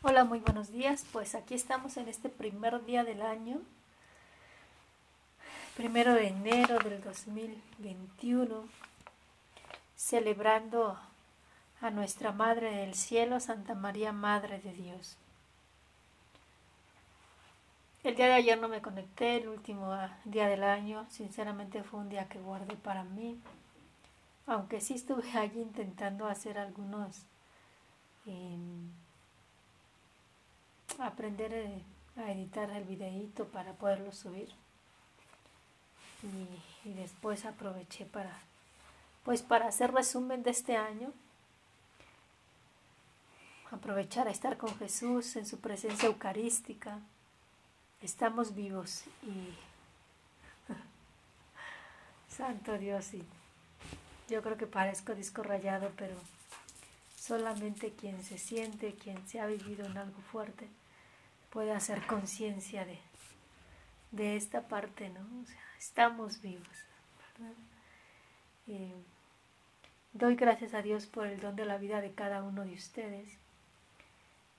Hola, muy buenos días. Pues aquí estamos en este primer día del año, primero de enero del 2021, celebrando a nuestra Madre del Cielo, Santa María, Madre de Dios. El día de ayer no me conecté, el último día del año, sinceramente fue un día que guardé para mí, aunque sí estuve allí intentando hacer algunos... Em, aprender eh, a editar el videíto para poderlo subir. Y, después aproveché para, pues para hacer resumen de este año. Aprovechar a estar con Jesús en su presencia eucarística. Estamos vivos y Santo Dios, y yo creo que parezco disco rayado, pero solamente quien se siente, quien se ha vivido en algo fuerte, puede hacer conciencia de, de esta parte, ¿no? O sea, estamos vivos, ¿verdad? Eh, doy gracias a Dios por el don de la vida de cada uno de ustedes.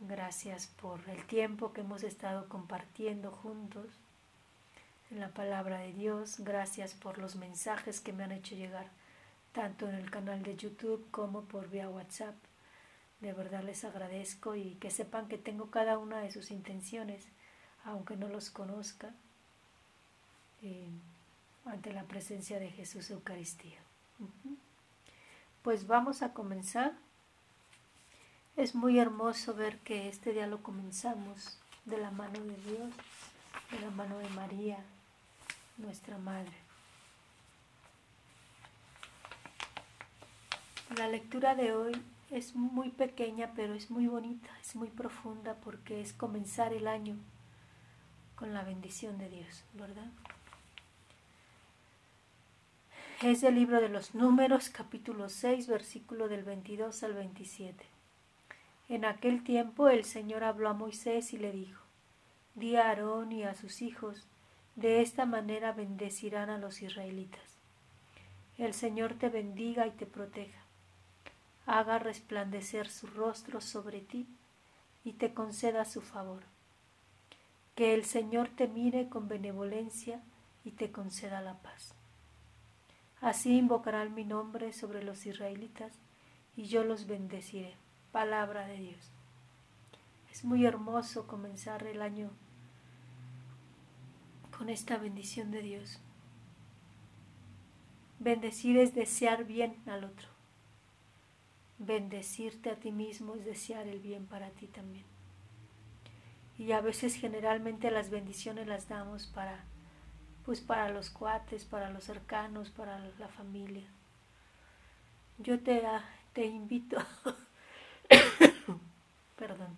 Gracias por el tiempo que hemos estado compartiendo juntos en la palabra de Dios. Gracias por los mensajes que me han hecho llegar tanto en el canal de YouTube como por vía WhatsApp. De verdad les agradezco y que sepan que tengo cada una de sus intenciones, aunque no los conozca, eh, ante la presencia de Jesús Eucaristía. Pues vamos a comenzar. Es muy hermoso ver que este día lo comenzamos de la mano de Dios, de la mano de María, nuestra Madre. La lectura de hoy es muy pequeña, pero es muy bonita, es muy profunda porque es comenzar el año con la bendición de Dios, ¿verdad? Es el libro de los números, capítulo 6, versículo del 22 al 27. En aquel tiempo el Señor habló a Moisés y le dijo, Di a Aarón y a sus hijos, de esta manera bendecirán a los israelitas. El Señor te bendiga y te proteja haga resplandecer su rostro sobre ti y te conceda su favor. Que el Señor te mire con benevolencia y te conceda la paz. Así invocarán mi nombre sobre los israelitas y yo los bendeciré. Palabra de Dios. Es muy hermoso comenzar el año con esta bendición de Dios. Bendecir es desear bien al otro. Bendecirte a ti mismo es desear el bien para ti también. Y a veces generalmente las bendiciones las damos para pues para los cuates, para los cercanos, para la familia. Yo te, ah, te invito, perdón,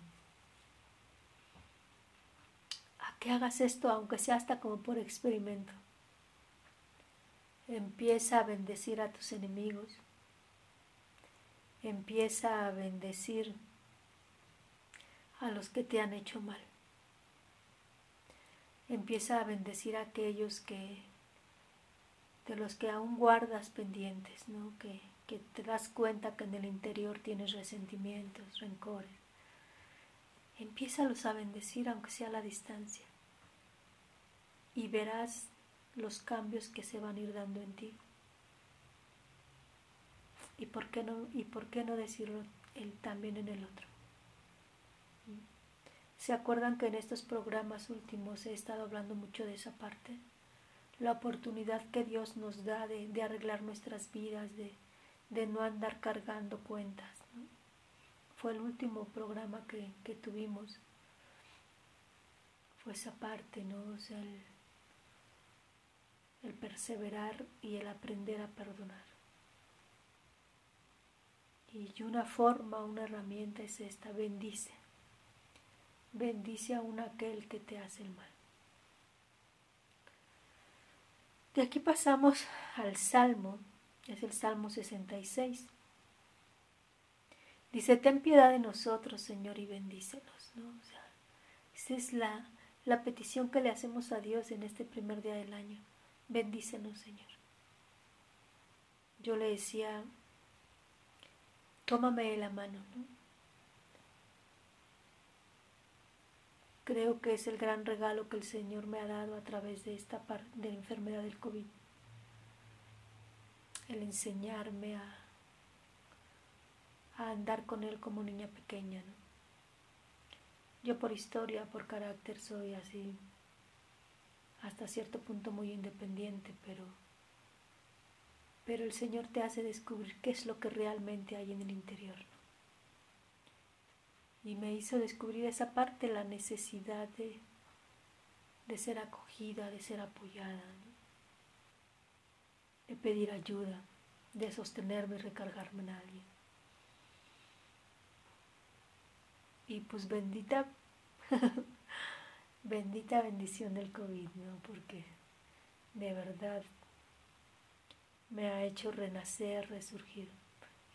a que hagas esto, aunque sea hasta como por experimento. Empieza a bendecir a tus enemigos empieza a bendecir a los que te han hecho mal. Empieza a bendecir a aquellos que de los que aún guardas pendientes, ¿no? que, te das cuenta que en el interior tienes resentimientos, rencores. Empiézalos a bendecir aunque sea a la distancia y verás los cambios que se van a ir dando en ti. ¿Y por qué no, y por qué no decirlo él también en el otro? ¿Se acuerdan que en estos programas últimos he estado hablando mucho de esa parte? La oportunidad que Dios nos da de, arreglar nuestras vidas, de, no andar cargando cuentas. Fue el último programa que, que, tuvimos. Fue esa parte, ¿no? O sea, el perseverar y el aprender a perdonar. Y una forma, una herramienta es esta, bendice. Bendice a un aquel que te hace el mal. De aquí pasamos al Salmo, es el Salmo 66. Dice, ten piedad de nosotros, Señor, y bendícenos. ¿no? Esa es la, la petición que le hacemos a Dios en este primer día del año. Bendícenos, Señor. Yo le decía tómame la mano, ¿no? creo que es el gran regalo que el Señor me ha dado a través de esta parte de la enfermedad del COVID. El enseñarme a, a andar con Él como niña pequeña. ¿no? Yo por historia, por carácter, soy así, hasta cierto punto muy independiente, pero, pero el Señor te hace descubrir qué es lo que realmente hay en el interior y me hizo descubrir esa parte, la necesidad de, de ser acogida, de ser apoyada, de pedir ayuda, de sostenerme y recargarme en alguien. Y pues bendita, bendita bendición del COVID, ¿no? Porque de verdad me ha hecho renacer, resurgir.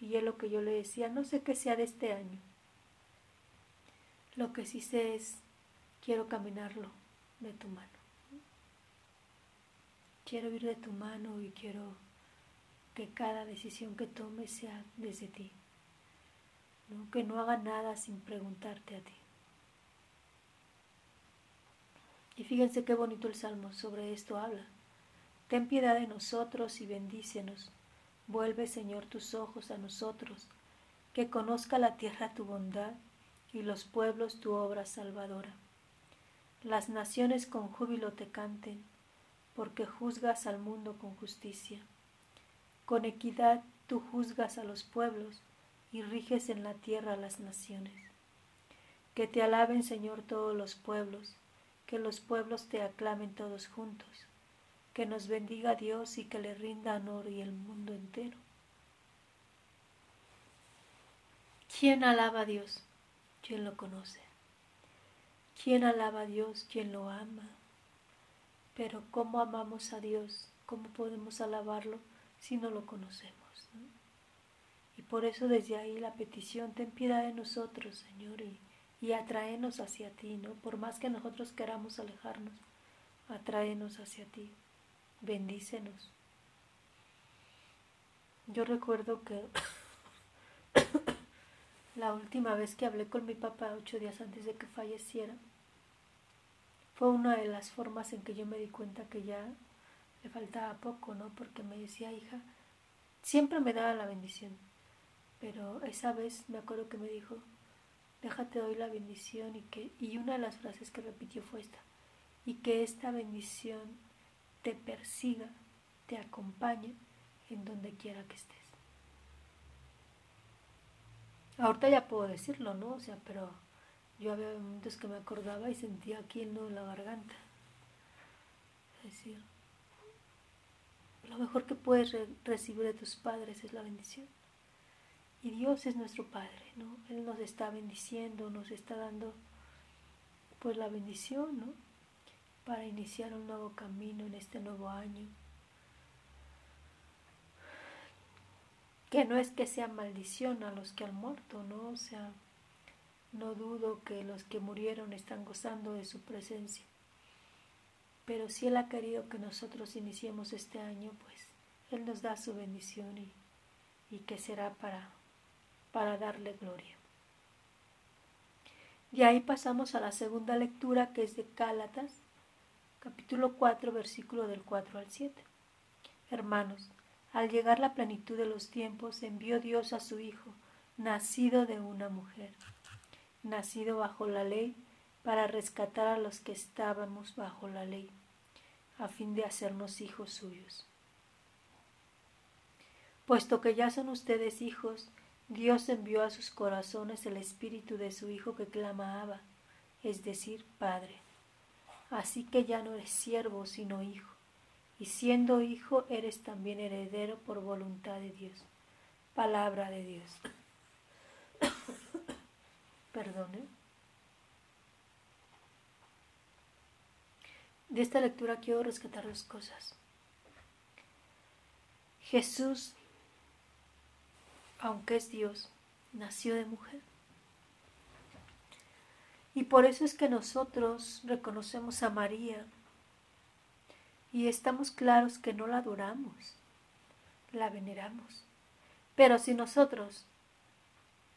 Y es lo que yo le decía, no sé qué sea de este año, lo que sí sé es, quiero caminarlo de tu mano. Quiero ir de tu mano y quiero que cada decisión que tome sea desde ti. Que no haga nada sin preguntarte a ti. Y fíjense qué bonito el Salmo sobre esto habla. Ten piedad de nosotros y bendícenos. Vuelve, Señor, tus ojos a nosotros, que conozca la tierra tu bondad y los pueblos tu obra salvadora. Las naciones con júbilo te canten, porque juzgas al mundo con justicia. Con equidad tú juzgas a los pueblos y riges en la tierra a las naciones. Que te alaben, Señor, todos los pueblos, que los pueblos te aclamen todos juntos, que nos bendiga Dios y que le rinda honor y el mundo entero. ¿Quién alaba a Dios? ¿Quién lo conoce? ¿Quién alaba a Dios? ¿Quién lo ama? Pero ¿cómo amamos a Dios? ¿Cómo podemos alabarlo si no lo conocemos? Y por eso desde ahí la petición, ten piedad de nosotros, Señor, y, y atráenos hacia ti, ¿no? Por más que nosotros queramos alejarnos, atráenos hacia ti, bendícenos. Yo recuerdo que la última vez que hablé con mi papá, ocho días antes de que falleciera, fue una de las formas en que yo me di cuenta que ya le faltaba poco, ¿no? Porque me decía, hija, siempre me daba la bendición, pero esa vez me acuerdo que me dijo, déjate doy la bendición y que, y una de las frases que repitió fue esta, y que esta bendición te persiga, te acompañe en donde quiera que estés. Ahorita ya puedo decirlo, ¿no? O sea, pero yo había momentos que me acordaba y sentía aquí en la garganta. Es decir, lo mejor que puedes recibir de tus padres es la bendición. Y Dios es nuestro Padre, ¿no? Él nos está bendiciendo, nos está dando pues la bendición, ¿no? Para iniciar un nuevo camino en este nuevo año. que no es que sea maldición a los que han muerto, ¿no? O sea, no dudo que los que murieron están gozando de su presencia. Pero si Él ha querido que nosotros iniciemos este año, pues Él nos da su bendición y, y que será para, para darle gloria. De ahí pasamos a la segunda lectura que es de Cálatas, capítulo 4, versículo del 4 al 7. Hermanos, al llegar la plenitud de los tiempos, envió Dios a su Hijo, nacido de una mujer, nacido bajo la ley, para rescatar a los que estábamos bajo la ley, a fin de hacernos hijos suyos. Puesto que ya son ustedes hijos, Dios envió a sus corazones el espíritu de su Hijo que clama es decir, Padre. Así que ya no eres siervo, sino hijo y siendo hijo eres también heredero por voluntad de Dios. Palabra de Dios. Perdone. De esta lectura quiero rescatar dos cosas. Jesús, aunque es Dios, nació de mujer. Y por eso es que nosotros reconocemos a María y estamos claros que no la adoramos, la veneramos. Pero si nosotros,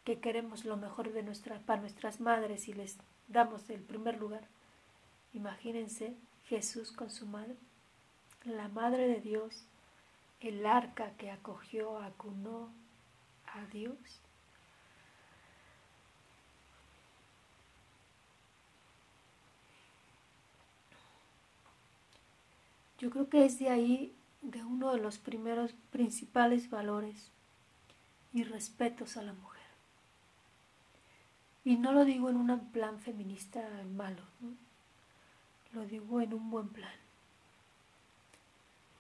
que queremos lo mejor de nuestra, para nuestras madres y les damos el primer lugar. Imagínense Jesús con su madre, la madre de Dios, el arca que acogió, acunó a Dios. Yo creo que es de ahí de uno de los primeros principales valores y respetos a la mujer. Y no lo digo en un plan feminista malo, lo digo en un buen plan.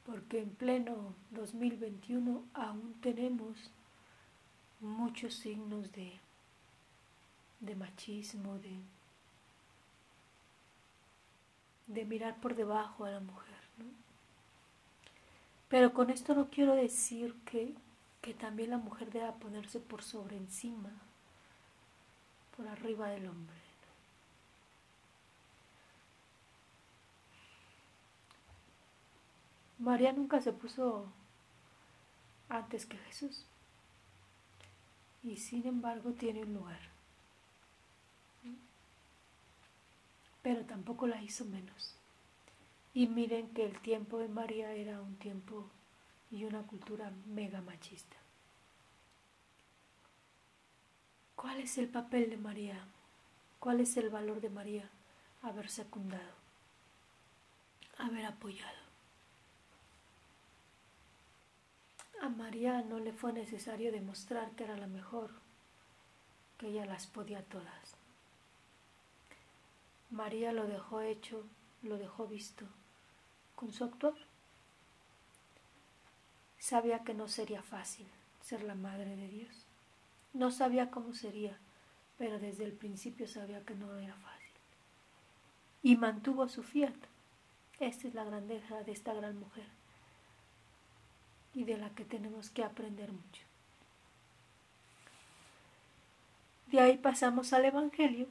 Porque en pleno 2021 aún tenemos muchos signos de, de machismo, de, de mirar por debajo a la mujer. Pero con esto no quiero decir que, que también la mujer deba ponerse por sobre encima por arriba del hombre. María nunca se puso antes que Jesús y sin embargo tiene un lugar. Pero tampoco la hizo menos. Y miren que el tiempo de María era un tiempo y una cultura mega machista. ¿Cuál es el papel de María? ¿Cuál es el valor de María? Haber secundado, haber apoyado. A María no le fue necesario demostrar que era la mejor, que ella las podía todas. María lo dejó hecho, lo dejó visto con su actuar. Sabía que no sería fácil ser la madre de Dios. No sabía cómo sería, pero desde el principio sabía que no era fácil. Y mantuvo su fiat. Esta es la grandeza de esta gran mujer y de la que tenemos que aprender mucho. De ahí pasamos al Evangelio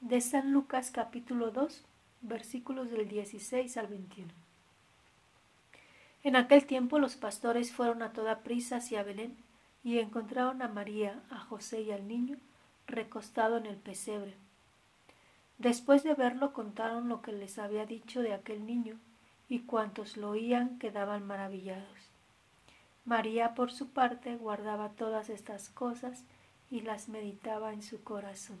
de San Lucas capítulo 2, versículos del 16 al 21. En aquel tiempo los pastores fueron a toda prisa hacia Belén y encontraron a María, a José y al niño recostado en el pesebre. Después de verlo contaron lo que les había dicho de aquel niño, y cuantos lo oían quedaban maravillados. María, por su parte, guardaba todas estas cosas y las meditaba en su corazón.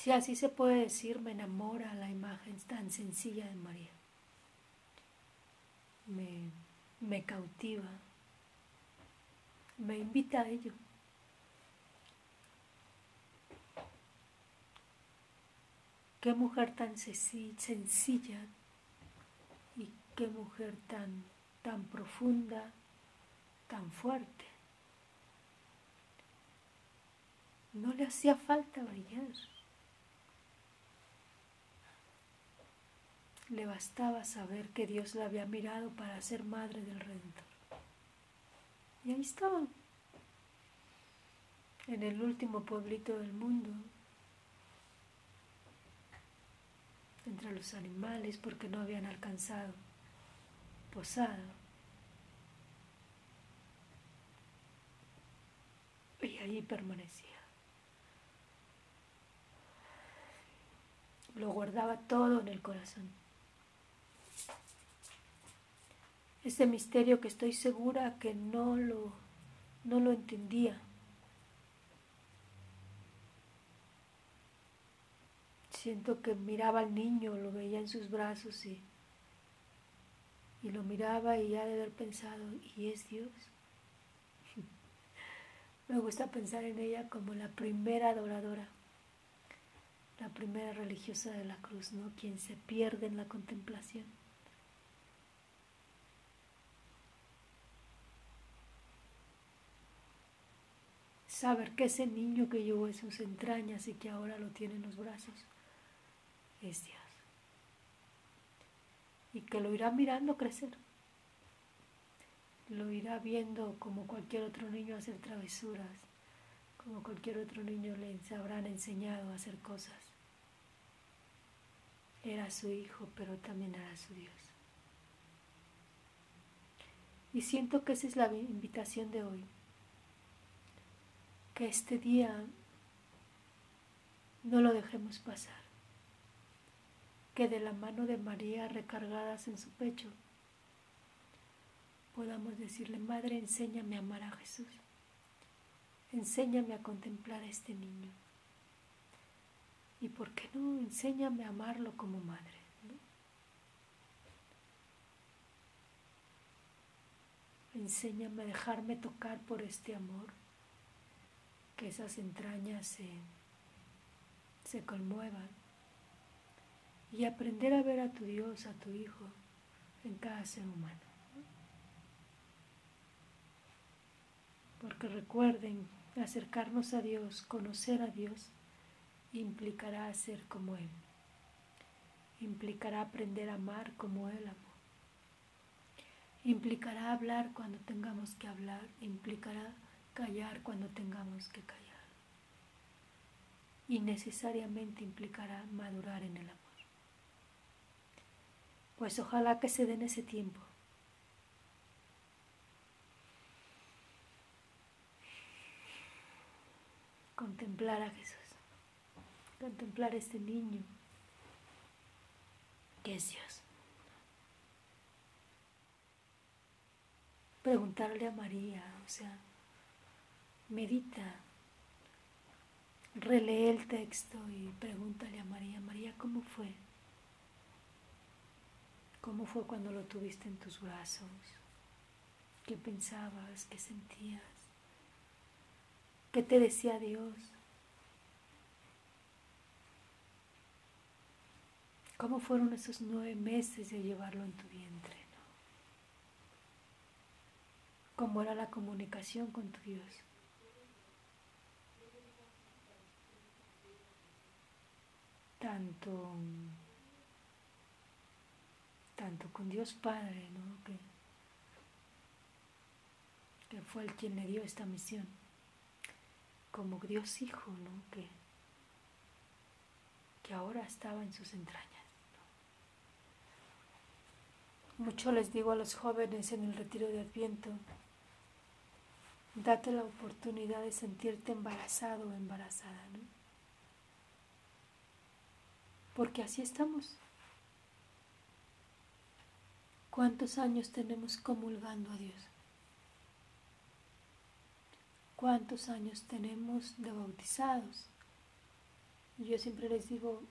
Si así se puede decir, me enamora la imagen tan sencilla de María. Me, me cautiva me invita a ello. Qué mujer tan sencilla y qué mujer tan, tan profunda, tan fuerte. No le hacía falta brillar. Le bastaba saber que Dios la había mirado para ser madre del Redentor. Y ahí estaban, en el último pueblito del mundo, entre los animales porque no habían alcanzado posada. Y ahí permanecía. Lo guardaba todo en el corazón. Ese misterio que estoy segura que no lo, no lo entendía. Siento que miraba al niño, lo veía en sus brazos y, y lo miraba y ya de haber pensado, ¿y es Dios? Me gusta pensar en ella como la primera adoradora, la primera religiosa de la cruz, ¿no? Quien se pierde en la contemplación. Saber que ese niño que llevó en sus entrañas y que ahora lo tiene en los brazos es Dios. Y que lo irá mirando crecer. Lo irá viendo como cualquier otro niño hacer travesuras, como cualquier otro niño le habrán enseñado a hacer cosas. Era su hijo, pero también era su Dios. Y siento que esa es la invitación de hoy. Que este día no lo dejemos pasar. Que de la mano de María recargadas en su pecho podamos decirle, Madre, enséñame a amar a Jesús. Enséñame a contemplar a este niño. Y por qué no, enséñame a amarlo como madre. Enséñame a dejarme tocar por este amor, que esas entrañas se, se conmuevan y aprender a ver a tu Dios, a tu Hijo, en cada ser humano. Porque recuerden, acercarnos a Dios, conocer a Dios, implicará ser como Él. Implicará aprender a amar como Él amó. Implicará hablar cuando tengamos que hablar. Implicará callar cuando tengamos que callar. Y necesariamente implicará madurar en el amor. Pues ojalá que se den ese tiempo. Contemplar a Jesús. Contemplar a este niño que es Dios. preguntarle a María, o sea, medita, relee el texto y pregúntale a María, María, ¿cómo fue? ¿Cómo fue cuando lo tuviste en tus brazos? ¿Qué pensabas? ¿Qué sentías? ¿Qué te decía Dios? ¿Cómo fueron esos nueve meses de llevarlo en tu vientre? cómo era la comunicación con tu Dios. Tanto, tanto con Dios Padre, ¿no? que, que fue el quien le dio esta misión, como Dios Hijo, ¿no? que, que ahora estaba en sus entrañas. Mucho les digo a los jóvenes en el retiro de Adviento, date la oportunidad de sentirte embarazado o embarazada. Porque así estamos. ¿Cuántos años tenemos comulgando a Dios? ¿Cuántos años tenemos de bautizados? Yo siempre les digo,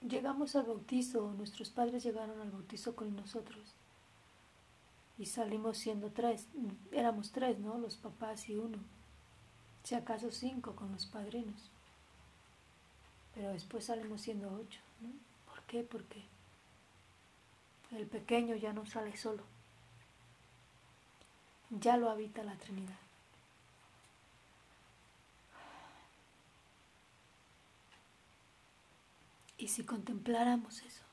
llegamos al bautizo, nuestros padres llegaron al bautizo con nosotros y salimos siendo tres, éramos tres, ¿no? Los papás y uno, si acaso cinco con los padrinos, pero después salimos siendo ocho, ¿no? ¿Por qué? Porque el pequeño ya no sale solo, ya lo habita la Trinidad. Y si contempláramos eso,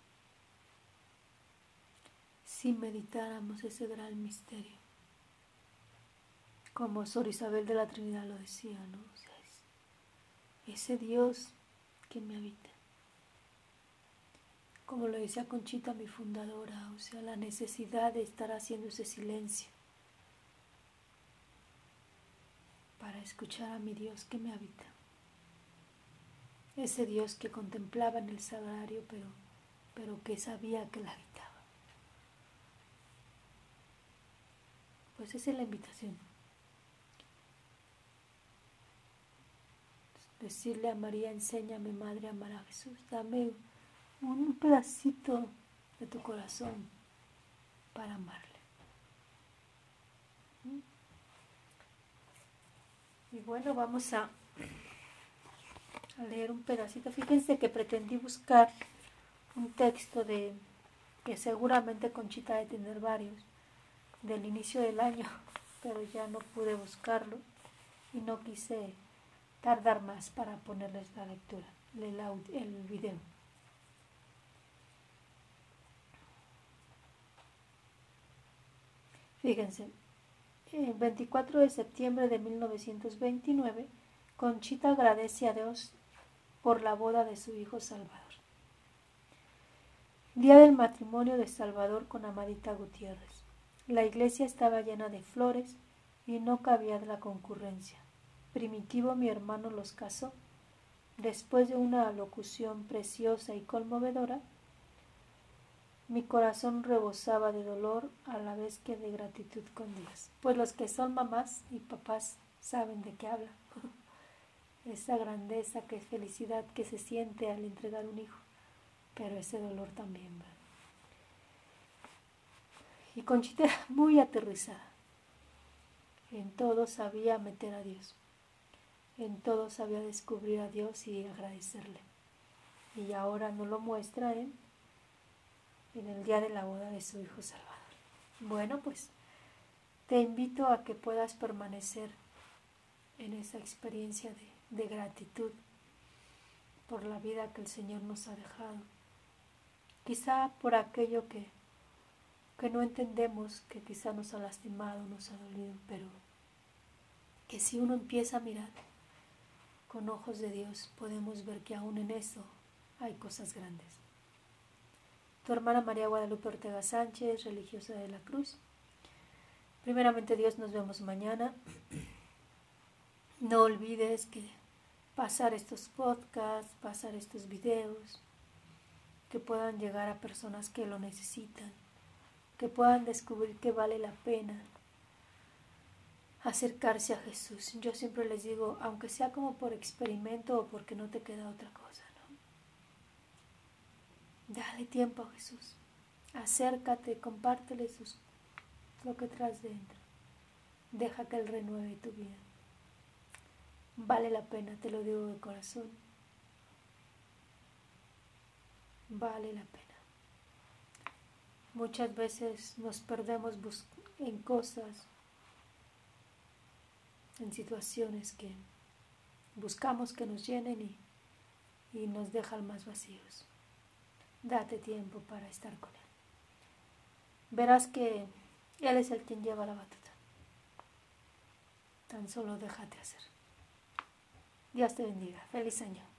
si meditáramos ese gran misterio. Como Sor Isabel de la Trinidad lo decía, ¿no? Ese Dios que me habita. Como lo decía Conchita, mi fundadora, o sea, la necesidad de estar haciendo ese silencio para escuchar a mi Dios que me habita. Ese Dios que contemplaba en el sagrario, pero, pero que sabía que la habitaba. Pues esa es la invitación. Decirle a María, enséñame, Madre, a amar a Jesús. Dame un pedacito de tu corazón para amarle. Y bueno, vamos a, leer un pedacito. Fíjense que pretendí buscar un texto de que seguramente Conchita de tener varios del inicio del año, pero ya no pude buscarlo. y no quise tardar más para ponerles la lectura, el, el video. Fíjense, el 24 de septiembre de 1929, Conchita agradece a Dios por la boda de su hijo Salvador. Día del matrimonio de Salvador con Amadita Gutiérrez. La iglesia estaba llena de flores y no cabía la concurrencia. Primitivo mi hermano los casó. Después de una alocución preciosa y conmovedora, mi corazón rebosaba de dolor a la vez que de gratitud con Dios. Pues los que son mamás y papás saben de qué habla. Esa grandeza, que es felicidad que se siente al entregar un hijo, pero ese dolor también va. Y Conchita muy aterrizada. En todo sabía meter a Dios. En todo sabía descubrir a Dios y agradecerle. Y ahora no lo muestra en en el día de la boda de su hijo Salvador. Bueno, pues te invito a que puedas permanecer en esa experiencia de, de gratitud por la vida que el Señor nos ha dejado. Quizá por aquello que, que no entendemos, que quizá nos ha lastimado, nos ha dolido, pero que si uno empieza a mirar con ojos de Dios, podemos ver que aún en eso hay cosas grandes tu hermana María Guadalupe Ortega Sánchez, religiosa de la Cruz. Primeramente Dios, nos vemos mañana. No olvides que pasar estos podcasts, pasar estos videos, que puedan llegar a personas que lo necesitan, que puedan descubrir que vale la pena acercarse a Jesús. Yo siempre les digo, aunque sea como por experimento o porque no te queda otra cosa. Dale tiempo a Jesús. Acércate, compártele sus, lo que traes dentro. Deja que Él renueve tu vida. Vale la pena, te lo digo de corazón. Vale la pena. Muchas veces nos perdemos en cosas, en situaciones que buscamos que nos llenen y, y nos dejan más vacíos. Date tiempo para estar con Él. Verás que Él es el quien lleva la batuta. Tan solo déjate hacer. Dios te bendiga. Feliz año.